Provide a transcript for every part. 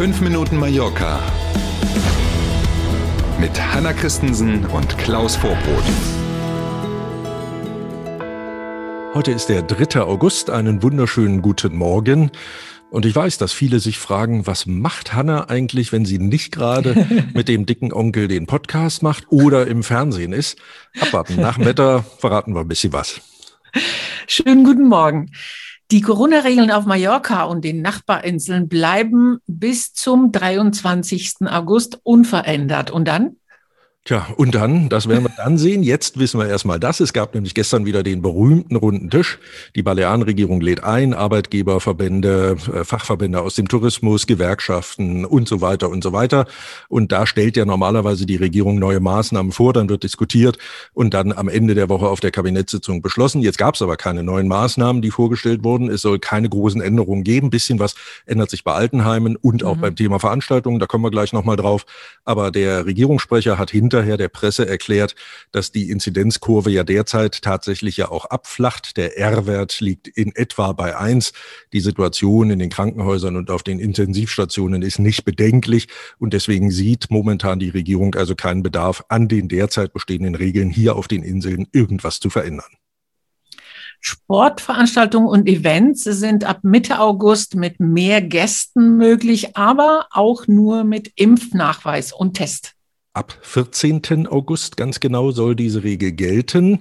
5 Minuten Mallorca mit Hanna Christensen und Klaus Vorbrot. Heute ist der 3. August. Einen wunderschönen guten Morgen. Und ich weiß, dass viele sich fragen, was macht Hanna eigentlich, wenn sie nicht gerade mit dem dicken Onkel den Podcast macht oder im Fernsehen ist? Abwarten. Nach dem Wetter verraten wir ein bisschen was. Schönen guten Morgen. Die Corona-Regeln auf Mallorca und den Nachbarinseln bleiben bis zum 23. August unverändert. Und dann? Tja, und dann, das werden wir dann sehen. Jetzt wissen wir erstmal das. Es gab nämlich gestern wieder den berühmten runden Tisch. Die Balearenregierung lädt ein, Arbeitgeberverbände, äh, Fachverbände aus dem Tourismus, Gewerkschaften und so weiter und so weiter. Und da stellt ja normalerweise die Regierung neue Maßnahmen vor, dann wird diskutiert und dann am Ende der Woche auf der Kabinettssitzung beschlossen. Jetzt gab es aber keine neuen Maßnahmen, die vorgestellt wurden. Es soll keine großen Änderungen geben. Ein bisschen was ändert sich bei Altenheimen und auch mhm. beim Thema Veranstaltungen. Da kommen wir gleich nochmal drauf. Aber der Regierungssprecher hat hin hinterher der Presse erklärt, dass die Inzidenzkurve ja derzeit tatsächlich ja auch abflacht. Der R-Wert liegt in etwa bei eins. Die Situation in den Krankenhäusern und auf den Intensivstationen ist nicht bedenklich und deswegen sieht momentan die Regierung also keinen Bedarf an den derzeit bestehenden Regeln hier auf den Inseln irgendwas zu verändern. Sportveranstaltungen und Events sind ab Mitte August mit mehr Gästen möglich, aber auch nur mit Impfnachweis und Test. Ab 14. August ganz genau soll diese Regel gelten.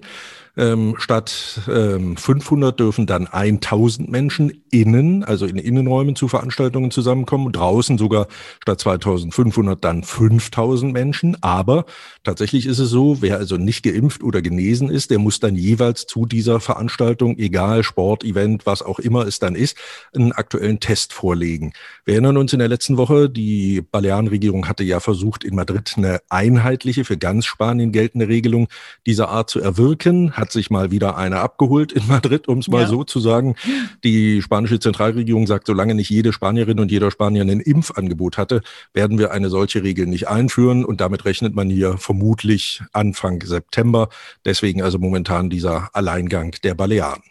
Ähm, statt ähm, 500 dürfen dann 1000 Menschen innen, also in Innenräumen zu Veranstaltungen zusammenkommen. Draußen sogar statt 2500 dann 5000 Menschen. Aber tatsächlich ist es so, wer also nicht geimpft oder genesen ist, der muss dann jeweils zu dieser Veranstaltung, egal Sport, Event, was auch immer es dann ist, einen aktuellen Test vorlegen. Wir erinnern uns in der letzten Woche, die Balearenregierung hatte ja versucht, in Madrid eine einheitliche, für ganz Spanien geltende Regelung dieser Art zu erwirken, hat sich mal wieder eine abgeholt in Madrid, um es mal ja. so zu sagen. Die spanische Zentralregierung sagt, solange nicht jede Spanierin und jeder Spanier ein Impfangebot hatte, werden wir eine solche Regel nicht einführen und damit rechnet man hier vermutlich Anfang September. Deswegen also momentan dieser Alleingang der Balearen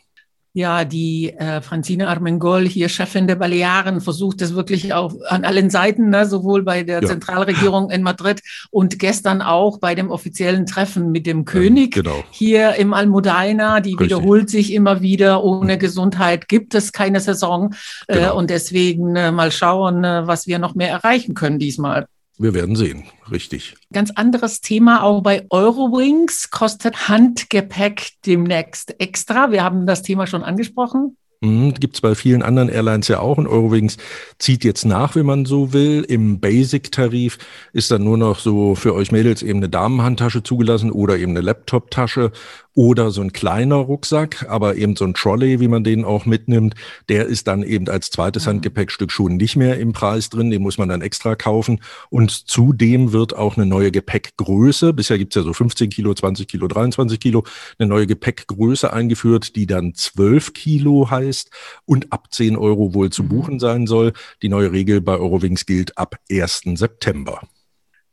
ja, die äh, Francine Armengol, hier Chefin der Balearen, versucht es wirklich auch an allen Seiten, ne, sowohl bei der ja. Zentralregierung in Madrid und gestern auch bei dem offiziellen Treffen mit dem König ja, genau. hier im Almudaina. Die Richtig. wiederholt sich immer wieder. Ohne. Gesundheit gibt es keine Saison. Äh, genau. Äh, und deswegen äh, mal schauen, äh, was wir noch mehr erreichen können diesmal. Wir werden sehen, richtig. Ganz anderes Thema auch bei Eurowings kostet Handgepäck demnächst extra. Wir haben das Thema schon angesprochen. Mhm, Gibt es bei vielen anderen Airlines ja auch und Eurowings zieht jetzt nach, wenn man so will. Im Basic-Tarif ist dann nur noch so für euch Mädels eben eine Damenhandtasche zugelassen oder eben eine Laptop-Tasche oder so ein kleiner Rucksack, aber eben so ein Trolley, wie man den auch mitnimmt, der ist dann eben als zweites mhm. Handgepäckstück schon nicht mehr im Preis drin, den muss man dann extra kaufen. Und zudem wird auch eine neue Gepäckgröße, bisher gibt's ja so 15 Kilo, 20 Kilo, 23 Kilo, eine neue Gepäckgröße eingeführt, die dann 12 Kilo heißt und ab 10 Euro wohl zu mhm. buchen sein soll. Die neue Regel bei Eurowings gilt ab 1. September.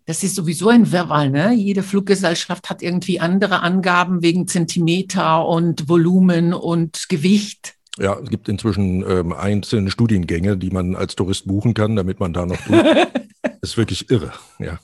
Das ist sowieso ein Wirrwarr, ne? Jede Fluggesellschaft hat irgendwie andere Angaben wegen Zentimeter und Volumen und Gewicht. Ja, es gibt inzwischen ähm, einzelne Studiengänge, die man als Tourist buchen kann, damit man da noch tut. das ist wirklich irre, ja.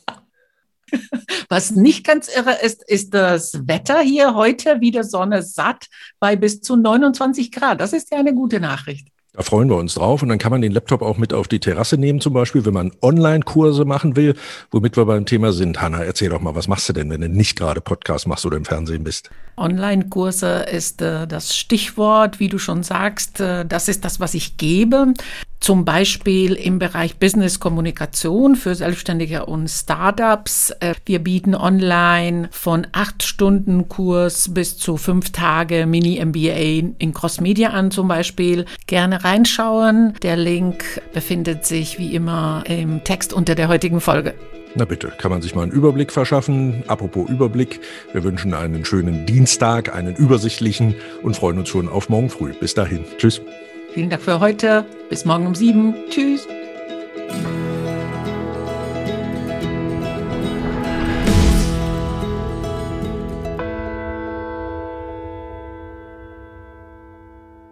Was nicht ganz irre ist, ist das Wetter hier heute wieder Sonne satt bei bis zu 29 Grad. Das ist ja eine gute Nachricht. Da freuen wir uns drauf und dann kann man den Laptop auch mit auf die Terrasse nehmen, zum Beispiel, wenn man Online-Kurse machen will, womit wir beim Thema sind. Hanna, erzähl doch mal, was machst du denn, wenn du nicht gerade Podcast machst oder im Fernsehen bist? Online-Kurse ist äh, das Stichwort, wie du schon sagst. Äh, das ist das, was ich gebe zum Beispiel im Bereich Business-Kommunikation für Selbstständige und Startups. Äh, wir bieten online von acht Stunden Kurs bis zu fünf Tage Mini-MBA in Cross-Media an zum Beispiel. Gerne reinschauen. Der Link befindet sich wie immer im Text unter der heutigen Folge. Na bitte, kann man sich mal einen Überblick verschaffen. Apropos Überblick, wir wünschen einen schönen Dienstag, einen übersichtlichen und freuen uns schon auf morgen früh. Bis dahin. Tschüss. Vielen Dank für heute. Bis morgen um sieben. Tschüss.